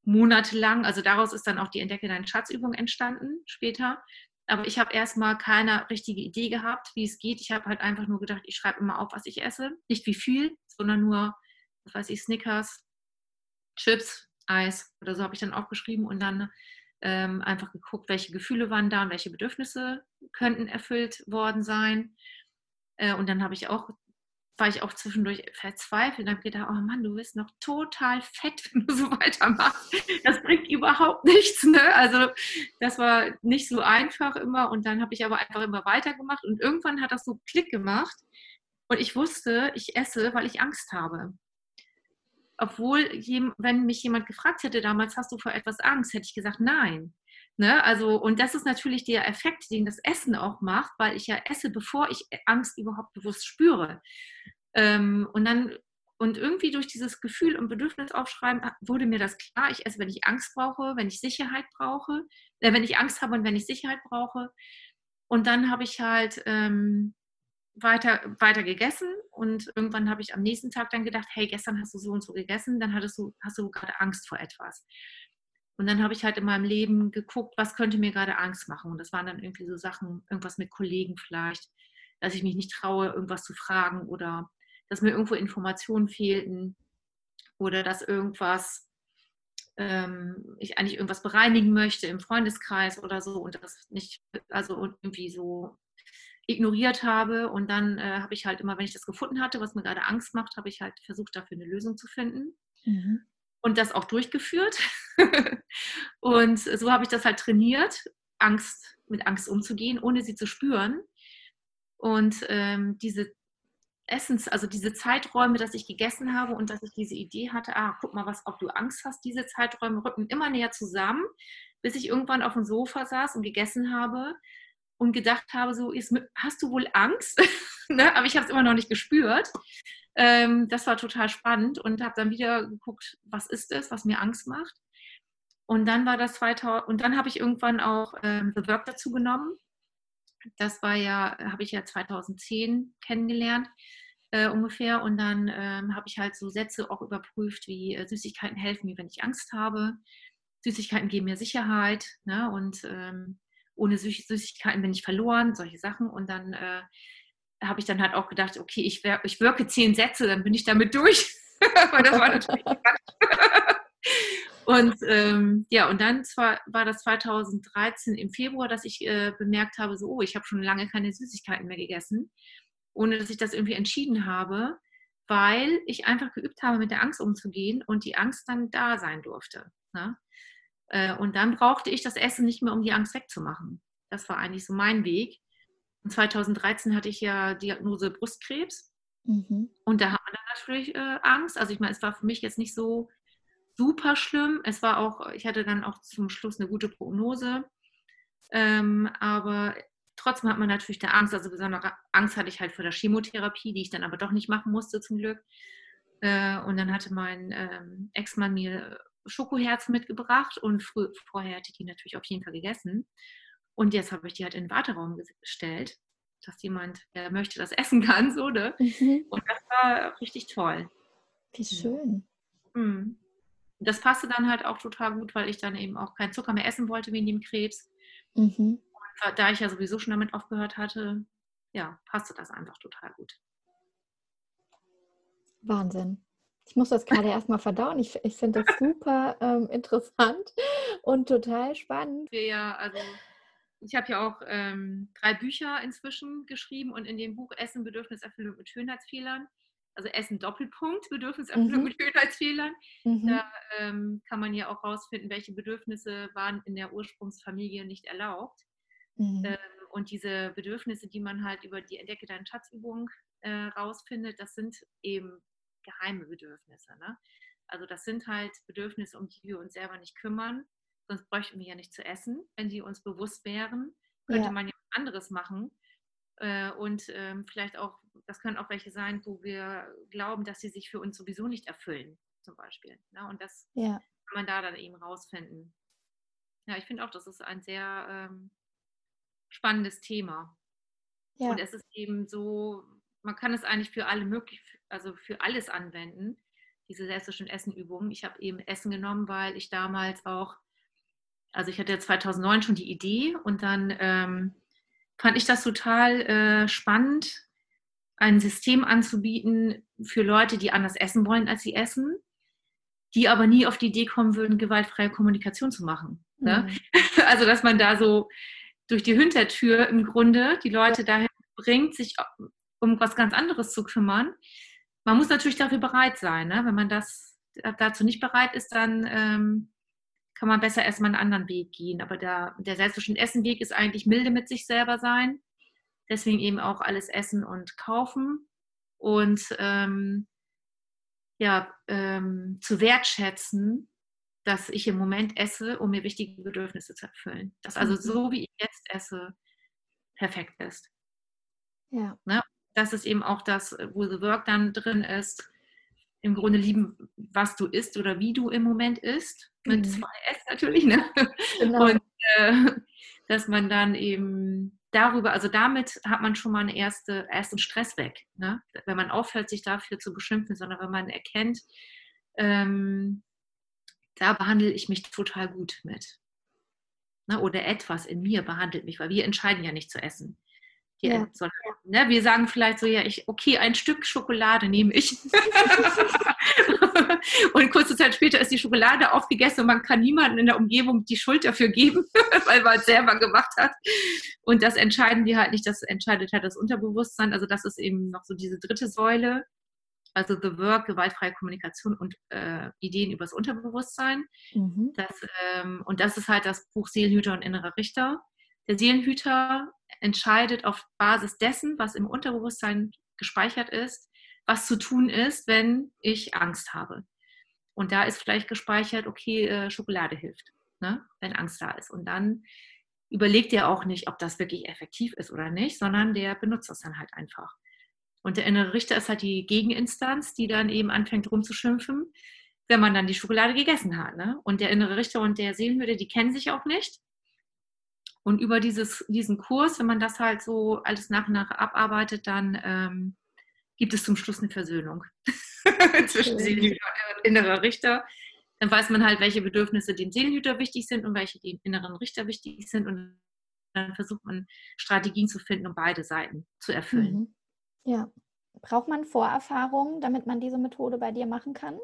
monatelang. Also daraus ist dann auch die Entdecke deinen Schatzübung entstanden später. Aber ich habe erstmal keine richtige Idee gehabt, wie es geht. Ich habe halt einfach nur gedacht, ich schreibe immer auf, was ich esse. Nicht wie viel, sondern nur, was weiß ich, Snickers, Chips, Eis oder so habe ich dann aufgeschrieben und dann ähm, einfach geguckt, welche Gefühle waren da und welche Bedürfnisse könnten erfüllt worden sein. Äh, und dann habe ich auch war ich auch zwischendurch verzweifelt und habe gedacht, oh Mann, du bist noch total fett, wenn du so weitermachst. Das bringt überhaupt nichts. Ne? Also das war nicht so einfach immer und dann habe ich aber einfach immer weitergemacht und irgendwann hat das so Klick gemacht und ich wusste, ich esse, weil ich Angst habe. Obwohl, wenn mich jemand gefragt hätte damals, hast du vor etwas Angst, hätte ich gesagt, nein. Ne? Also, und das ist natürlich der Effekt, den das Essen auch macht, weil ich ja esse, bevor ich Angst überhaupt bewusst spüre. Ähm, und dann, und irgendwie durch dieses Gefühl und Bedürfnis aufschreiben, ah, wurde mir das klar, ich esse, wenn ich Angst brauche, wenn ich Sicherheit brauche, äh, wenn ich Angst habe und wenn ich Sicherheit brauche. Und dann habe ich halt ähm, weiter, weiter gegessen und irgendwann habe ich am nächsten Tag dann gedacht, hey, gestern hast du so und so gegessen, dann hattest du, hast du gerade Angst vor etwas. Und dann habe ich halt in meinem Leben geguckt, was könnte mir gerade Angst machen. Und das waren dann irgendwie so Sachen, irgendwas mit Kollegen vielleicht, dass ich mich nicht traue, irgendwas zu fragen oder dass mir irgendwo Informationen fehlten oder dass irgendwas, ähm, ich eigentlich irgendwas bereinigen möchte im Freundeskreis oder so und das nicht, also irgendwie so ignoriert habe. Und dann äh, habe ich halt immer, wenn ich das gefunden hatte, was mir gerade Angst macht, habe ich halt versucht, dafür eine Lösung zu finden. Mhm und das auch durchgeführt. und so habe ich das halt trainiert, Angst mit Angst umzugehen, ohne sie zu spüren. Und ähm, diese Essens, also diese Zeiträume, dass ich gegessen habe und dass ich diese Idee hatte, ah, guck mal, was, ob du Angst hast, diese Zeiträume rücken immer näher zusammen, bis ich irgendwann auf dem Sofa saß und gegessen habe und gedacht habe, so, hast du wohl Angst? ne? Aber ich habe es immer noch nicht gespürt. Ähm, das war total spannend und habe dann wieder geguckt, was ist es, was mir Angst macht. Und dann war das 2000 und dann habe ich irgendwann auch ähm, The Work dazu genommen. Das war ja, habe ich ja 2010 kennengelernt äh, ungefähr. Und dann ähm, habe ich halt so Sätze auch überprüft, wie äh, Süßigkeiten helfen mir, wenn ich Angst habe. Süßigkeiten geben mir Sicherheit. Ne? Und ähm, ohne Süßigkeiten bin ich verloren, solche Sachen. Und dann äh, habe ich dann halt auch gedacht, okay, ich, ich wirke zehn Sätze, dann bin ich damit durch. Aber das war natürlich Und ähm, ja, und dann zwar, war das 2013 im Februar, dass ich äh, bemerkt habe, so, oh, ich habe schon lange keine Süßigkeiten mehr gegessen, ohne dass ich das irgendwie entschieden habe, weil ich einfach geübt habe, mit der Angst umzugehen und die Angst dann da sein durfte. Ne? Äh, und dann brauchte ich das Essen nicht mehr, um die Angst wegzumachen. Das war eigentlich so mein Weg. 2013 hatte ich ja Diagnose Brustkrebs. Mhm. Und da hat man dann natürlich äh, Angst. Also ich meine, es war für mich jetzt nicht so super schlimm. Es war auch, ich hatte dann auch zum Schluss eine gute Prognose. Ähm, aber trotzdem hat man natürlich da Angst. Also besondere Angst hatte ich halt vor der Chemotherapie, die ich dann aber doch nicht machen musste zum Glück. Äh, und dann hatte mein ähm, Ex-Mann mir Schokoherzen mitgebracht und früh, vorher hatte ich die natürlich auf jeden Fall gegessen. Und jetzt habe ich die halt in den Warteraum gestellt, dass jemand, der möchte, das essen kann, so, ne? Mhm. Und das war richtig toll. Wie schön. Mhm. Das passte dann halt auch total gut, weil ich dann eben auch keinen Zucker mehr essen wollte wegen dem Krebs. Mhm. Und da ich ja sowieso schon damit aufgehört hatte, ja, passte das einfach total gut. Wahnsinn. Ich muss das gerade erstmal verdauen. Ich, ich finde das super ähm, interessant und total spannend. Ja, also ich habe ja auch ähm, drei Bücher inzwischen geschrieben und in dem Buch Essen, Bedürfniserfüllung mit Schönheitsfehlern, also Essen Doppelpunkt, Bedürfniserfüllung mhm. mit Schönheitsfehlern, mhm. da ähm, kann man ja auch rausfinden, welche Bedürfnisse waren in der Ursprungsfamilie nicht erlaubt. Mhm. Ähm, und diese Bedürfnisse, die man halt über die Entdecke deinen Schatzübung äh, rausfindet, das sind eben geheime Bedürfnisse. Ne? Also das sind halt Bedürfnisse, um die wir uns selber nicht kümmern sonst bräuchten wir ja nicht zu essen. Wenn die uns bewusst wären, könnte ja. man ja was anderes machen. Äh, und ähm, vielleicht auch, das können auch welche sein, wo wir glauben, dass sie sich für uns sowieso nicht erfüllen, zum Beispiel. Ne? Und das ja. kann man da dann eben rausfinden. Ja, ich finde auch, das ist ein sehr ähm, spannendes Thema. Ja. Und es ist eben so, man kann es eigentlich für alle möglich, also für alles anwenden, diese selbstbestimmten Essenübungen. Ich habe eben Essen genommen, weil ich damals auch also ich hatte 2009 schon die Idee und dann ähm, fand ich das total äh, spannend, ein System anzubieten für Leute, die anders essen wollen, als sie essen, die aber nie auf die Idee kommen würden, gewaltfreie Kommunikation zu machen. Ne? Mhm. Also dass man da so durch die Hintertür im Grunde die Leute ja. dahin bringt, sich um was ganz anderes zu kümmern. Man muss natürlich dafür bereit sein. Ne? Wenn man das dazu nicht bereit ist, dann ähm, kann man besser erstmal einen anderen Weg gehen. Aber der, der selbstbestimmte Essenweg ist eigentlich milde mit sich selber sein. Deswegen eben auch alles essen und kaufen. Und ähm, ja, ähm, zu wertschätzen, dass ich im Moment esse, um mir wichtige Bedürfnisse zu erfüllen. Dass also mhm. so, wie ich jetzt esse, perfekt ist. Ja. Ne? Das ist eben auch das, wo The Work dann drin ist. Im Grunde lieben, was du isst oder wie du im Moment isst. Mit mhm. zwei S natürlich. Ne? Genau. Und äh, dass man dann eben darüber, also damit hat man schon mal einen erste, ersten Stress weg. Ne? Wenn man aufhört, sich dafür zu beschimpfen, sondern wenn man erkennt, ähm, da behandle ich mich total gut mit. Ne? Oder etwas in mir behandelt mich, weil wir entscheiden ja nicht zu essen. Ja. Soll, ne? Wir sagen vielleicht so, ja, ich, okay, ein Stück Schokolade nehme ich. und kurze Zeit später ist die Schokolade aufgegessen und man kann niemandem in der Umgebung die Schuld dafür geben, weil man es selber gemacht hat. Und das entscheiden wir halt nicht, das entscheidet halt das Unterbewusstsein. Also das ist eben noch so diese dritte Säule. Also The Work, gewaltfreie Kommunikation und äh, Ideen übers Unterbewusstsein. Mhm. Das, ähm, und das ist halt das Buch Seelenhüter und innerer Richter. Der Seelenhüter entscheidet auf Basis dessen, was im Unterbewusstsein gespeichert ist, was zu tun ist, wenn ich Angst habe. Und da ist vielleicht gespeichert, okay, äh, Schokolade hilft, ne? wenn Angst da ist. Und dann überlegt er auch nicht, ob das wirklich effektiv ist oder nicht, sondern der benutzt das dann halt einfach. Und der innere Richter ist halt die Gegeninstanz, die dann eben anfängt rumzuschimpfen, wenn man dann die Schokolade gegessen hat. Ne? Und der innere Richter und der Seelenhüter, die kennen sich auch nicht. Und über dieses, diesen Kurs, wenn man das halt so alles nach und nach abarbeitet, dann ähm, gibt es zum Schluss eine Versöhnung zwischen Seelenhüter und innerer Richter. Dann weiß man halt, welche Bedürfnisse dem Seelenhüter wichtig sind und welche dem inneren Richter wichtig sind. Und dann versucht man Strategien zu finden, um beide Seiten zu erfüllen. Mhm. Ja. Braucht man Vorerfahrungen, damit man diese Methode bei dir machen kann?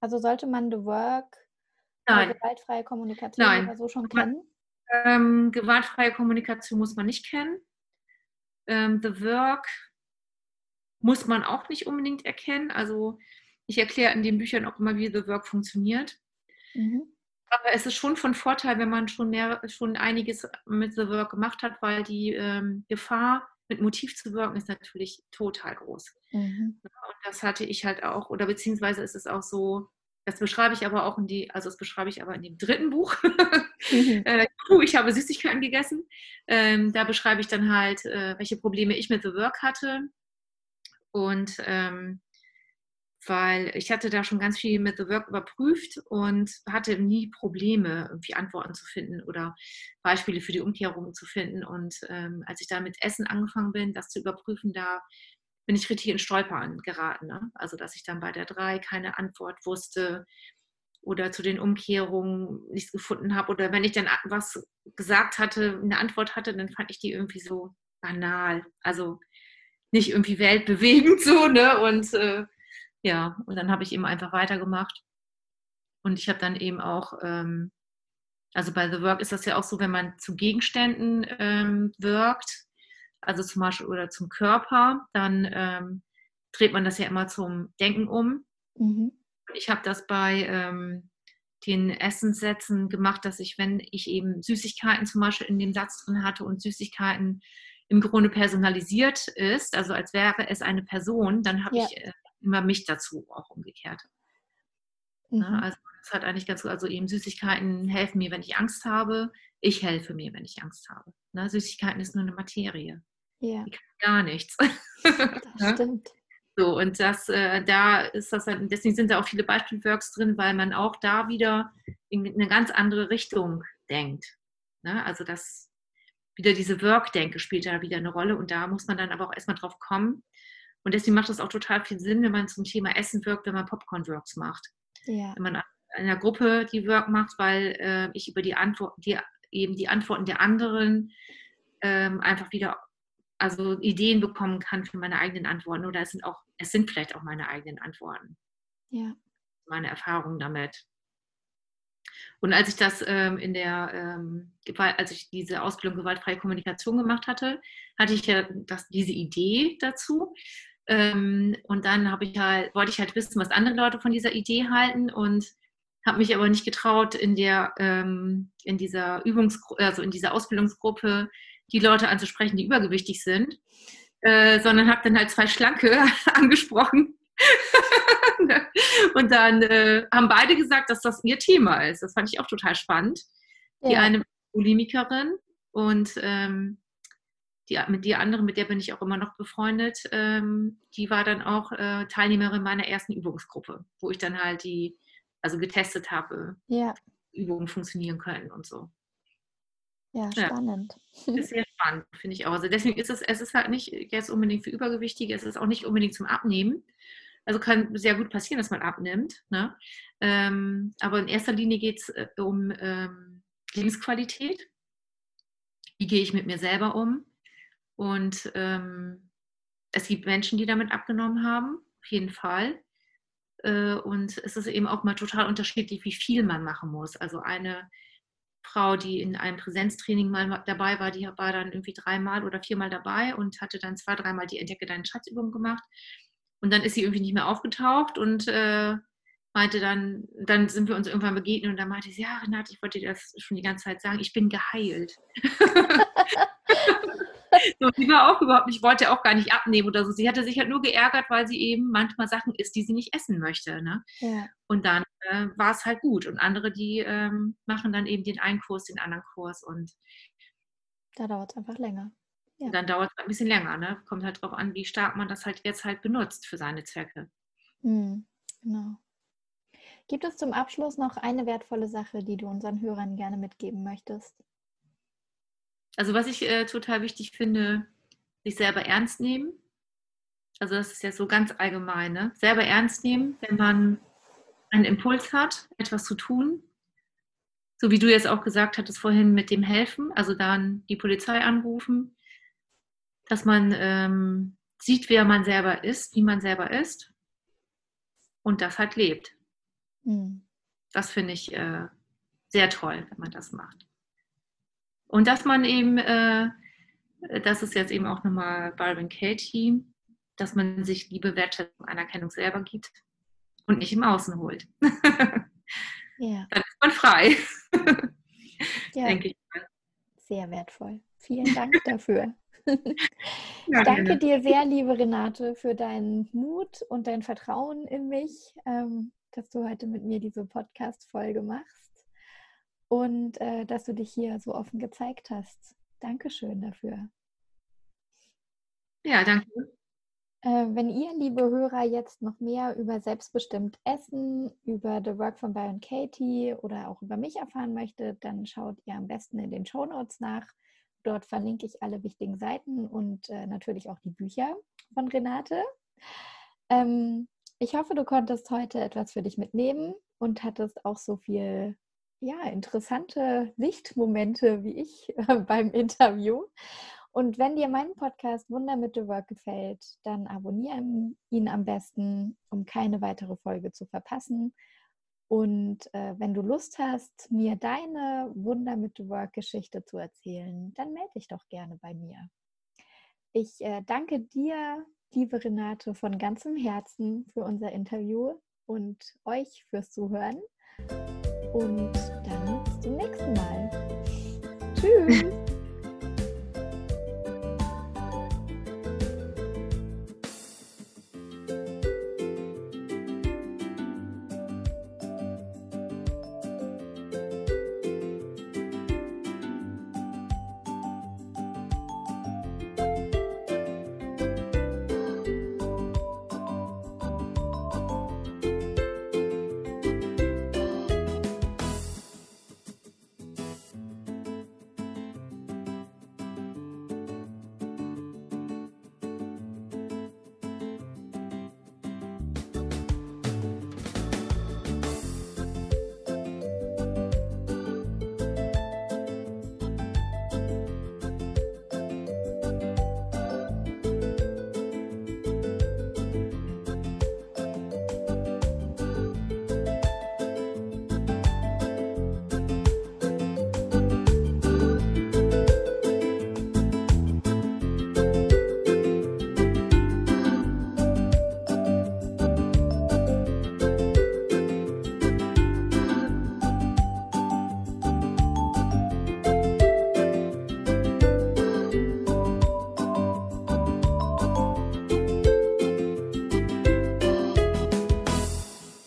Also sollte man The Work, Nein. gewaltfreie Kommunikation Nein. oder so schon kennen? Ähm, gewaltfreie Kommunikation muss man nicht kennen. Ähm, the Work muss man auch nicht unbedingt erkennen. Also ich erkläre in den Büchern auch immer, wie The Work funktioniert. Mhm. Aber es ist schon von Vorteil, wenn man schon mehr, schon einiges mit The Work gemacht hat, weil die ähm, Gefahr, mit Motiv zu wirken, ist natürlich total groß. Mhm. Und das hatte ich halt auch, oder beziehungsweise ist es auch so, das beschreibe ich aber auch in die, also das beschreibe ich aber in dem dritten Buch. Mhm. äh, ich habe Süßigkeiten gegessen. Ähm, da beschreibe ich dann halt, äh, welche Probleme ich mit The Work hatte. Und ähm, weil ich hatte da schon ganz viel mit The Work überprüft und hatte nie Probleme, irgendwie Antworten zu finden oder Beispiele für die Umkehrung zu finden. Und ähm, als ich da mit Essen angefangen bin, das zu überprüfen, da bin ich richtig in Stolpern geraten. Ne? Also, dass ich dann bei der 3 keine Antwort wusste oder zu den Umkehrungen nichts gefunden habe. Oder wenn ich dann was gesagt hatte, eine Antwort hatte, dann fand ich die irgendwie so banal. Also nicht irgendwie weltbewegend so, ne? Und äh, ja, und dann habe ich eben einfach weitergemacht. Und ich habe dann eben auch, ähm, also bei The Work ist das ja auch so, wenn man zu Gegenständen ähm, wirkt, also zum Beispiel oder zum Körper, dann ähm, dreht man das ja immer zum Denken um. Mhm. Ich habe das bei ähm, den Essenssätzen gemacht, dass ich, wenn ich eben Süßigkeiten zum Beispiel in dem Satz drin hatte und Süßigkeiten im Grunde personalisiert ist, also als wäre es eine Person, dann habe ja. ich äh, immer mich dazu auch umgekehrt. Ne, mhm. Also das hat eigentlich ganz gut, also eben Süßigkeiten helfen mir, wenn ich Angst habe. Ich helfe mir, wenn ich Angst habe. Ne? Süßigkeiten ist nur eine Materie. Ja. Die kann gar nichts. Das stimmt. So, und das, äh, da ist das dann, deswegen sind da auch viele Beispielworks drin, weil man auch da wieder in eine ganz andere Richtung denkt. Ne? Also das wieder diese Work-Denke spielt da wieder eine Rolle und da muss man dann aber auch erstmal drauf kommen. Und deswegen macht es auch total viel Sinn, wenn man zum Thema Essen wirkt, wenn man Popcorn-Works macht. Ja. Wenn man in einer Gruppe die Work macht, weil äh, ich über die Antwort, die, eben die Antworten der anderen ähm, einfach wieder also Ideen bekommen kann für meine eigenen Antworten oder es sind auch, es sind vielleicht auch meine eigenen Antworten. Ja. Meine Erfahrungen damit. Und als ich das ähm, in der, ähm, als ich diese Ausbildung gewaltfreie Kommunikation gemacht hatte, hatte ich ja das, diese Idee dazu. Ähm, und dann habe ich halt, wollte ich halt wissen, was andere Leute von dieser Idee halten und habe mich aber nicht getraut, in der, ähm, in dieser Übungsgruppe, also in dieser Ausbildungsgruppe die Leute anzusprechen, die übergewichtig sind, äh, sondern habe dann halt zwei Schlanke angesprochen. und dann äh, haben beide gesagt, dass das ihr Thema ist. Das fand ich auch total spannend. Ja. Die eine Bulimikerin und ähm, die, mit die andere, mit der bin ich auch immer noch befreundet, ähm, die war dann auch äh, Teilnehmerin meiner ersten Übungsgruppe, wo ich dann halt die, also getestet habe, ja. Übungen funktionieren können und so. Ja, spannend. Ja, ist sehr spannend, finde ich auch. Also deswegen ist es, es ist halt nicht jetzt unbedingt für Übergewichtige, es ist auch nicht unbedingt zum Abnehmen. Also kann sehr gut passieren, dass man abnimmt. Ne? Ähm, aber in erster Linie geht es äh, um ähm, Lebensqualität. Wie gehe ich mit mir selber um? Und ähm, es gibt Menschen, die damit abgenommen haben, auf jeden Fall. Äh, und es ist eben auch mal total unterschiedlich, wie viel man machen muss. Also eine Frau, die in einem Präsenztraining mal dabei war, die war dann irgendwie dreimal oder viermal dabei und hatte dann zwei, dreimal die Entdecke deinen Schatzübung gemacht. Und dann ist sie irgendwie nicht mehr aufgetaucht und äh, meinte dann, dann sind wir uns irgendwann begegnet und dann meinte sie, ja, Renate, ich wollte dir das schon die ganze Zeit sagen, ich bin geheilt. so, sie war auch überhaupt nicht, wollte auch gar nicht abnehmen oder so. Sie hatte sich halt nur geärgert, weil sie eben manchmal Sachen isst, die sie nicht essen möchte. Ne? Ja. Und dann äh, war es halt gut. Und andere, die ähm, machen dann eben den einen Kurs, den anderen Kurs und da dauert es einfach länger. Ja. Dann dauert es ein bisschen länger. Ne? Kommt halt darauf an, wie stark man das halt jetzt halt benutzt für seine Zwecke. Mhm, genau. Gibt es zum Abschluss noch eine wertvolle Sache, die du unseren Hörern gerne mitgeben möchtest? Also was ich äh, total wichtig finde, sich selber ernst nehmen. Also das ist ja so ganz allgemein. Ne? Selber ernst nehmen, wenn man einen Impuls hat, etwas zu tun. So wie du jetzt auch gesagt hattest vorhin mit dem Helfen, also dann die Polizei anrufen, dass man ähm, sieht, wer man selber ist, wie man selber ist und das halt lebt. Mhm. Das finde ich äh, sehr toll, wenn man das macht. Und dass man eben, äh, das ist jetzt eben auch nochmal Byron Katie, dass man sich Liebe, Wertschätzung, Anerkennung selber gibt und nicht im Außen holt. ja. Dann ist man frei. ja. Denke ich mal. Sehr wertvoll. Vielen Dank dafür. ich danke dir sehr, liebe Renate, für deinen Mut und dein Vertrauen in mich, ähm, dass du heute mit mir diese Podcast-Folge machst und äh, dass du dich hier so offen gezeigt hast. Dankeschön dafür. Ja, danke. Äh, wenn ihr, liebe Hörer, jetzt noch mehr über selbstbestimmt Essen, über The Work von Byron Katie oder auch über mich erfahren möchtet, dann schaut ihr am besten in den Show Notes nach. Dort verlinke ich alle wichtigen Seiten und äh, natürlich auch die Bücher von Renate. Ähm, ich hoffe, du konntest heute etwas für dich mitnehmen und hattest auch so viel ja, interessante Lichtmomente wie ich äh, beim Interview. Und wenn dir mein Podcast Wunder mit The Work gefällt, dann abonniere ihn am besten, um keine weitere Folge zu verpassen. Und äh, wenn du Lust hast, mir deine Wunder mit The Work Geschichte zu erzählen, dann melde dich doch gerne bei mir. Ich äh, danke dir, liebe Renate, von ganzem Herzen für unser Interview und euch fürs Zuhören. Und dann bis zum nächsten Mal. Tschüss.